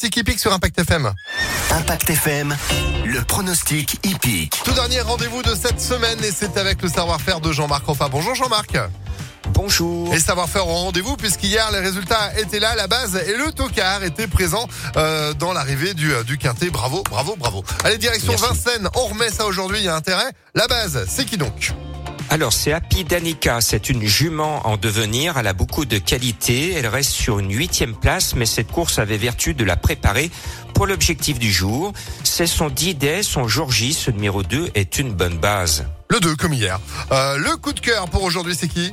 pronostic hippique sur Impact FM. Impact FM, le pronostic hippique. Tout dernier rendez-vous de cette semaine et c'est avec le savoir-faire de Jean-Marc Enfin. Bonjour Jean-Marc. Bonjour. Et savoir-faire au rendez-vous puisqu'hier les résultats étaient là, la base et le tocard était présent euh, dans l'arrivée du, du quintet. Bravo, bravo, bravo. Allez, direction Merci. Vincennes, on remet ça aujourd'hui, il y a intérêt. La base, c'est qui donc? Alors c'est Happy Danica, c'est une jument en devenir, elle a beaucoup de qualités, elle reste sur une huitième place, mais cette course avait vertu de la préparer pour l'objectif du jour. C'est son 10 day, son jour J, ce numéro 2 est une bonne base. Le 2 comme hier. Euh, le coup de cœur pour aujourd'hui, c'est qui?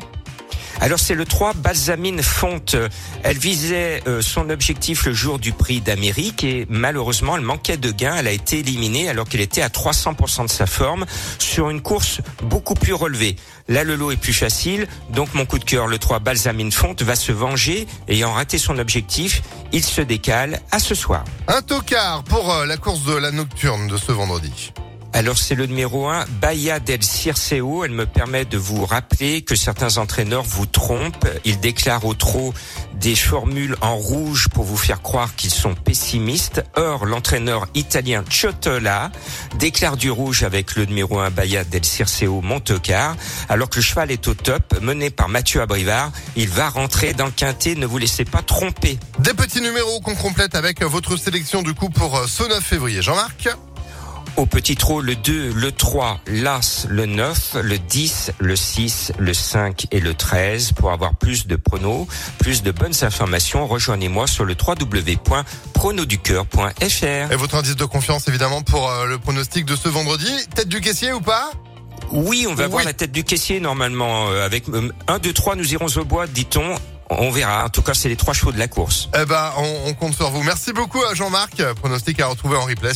Alors c'est le 3 Balsamine Fonte. Elle visait euh, son objectif le jour du prix d'Amérique et malheureusement elle manquait de gain. Elle a été éliminée alors qu'elle était à 300% de sa forme sur une course beaucoup plus relevée. Là le lot est plus facile, donc mon coup de cœur, le 3 Balsamine Fonte, va se venger. Ayant raté son objectif, il se décale à ce soir. Un tocard pour euh, la course de la nocturne de ce vendredi. Alors c'est le numéro 1, Bahia del Circeo. Elle me permet de vous rappeler que certains entraîneurs vous trompent. Ils déclarent au trot des formules en rouge pour vous faire croire qu'ils sont pessimistes. Or, l'entraîneur italien Ciotola déclare du rouge avec le numéro 1 Bahia del Circeo Montecar. Alors que le cheval est au top, mené par Mathieu Abrivard, il va rentrer dans le quintet. Ne vous laissez pas tromper. Des petits numéros qu'on complète avec votre sélection du coup pour euh, ce 9 février. Jean-Marc? Au petit trot, le 2, le 3, l'As, le 9, le 10, le 6, le 5 et le 13. Pour avoir plus de pronos, plus de bonnes informations, rejoignez-moi sur le www.pronoducœur.fr. Et votre indice de confiance évidemment pour euh, le pronostic de ce vendredi. Tête du caissier ou pas? Oui, on va Oui. voir la tête du caissier normalement. euh, Avec 1, 2, 3, nous irons au bois, dit-on. On verra. En tout cas, c'est les trois chevaux de la course. Eh ben, on, on compte sur vous. Merci beaucoup à Jean-Marc. Pronostic à retrouver en replay sur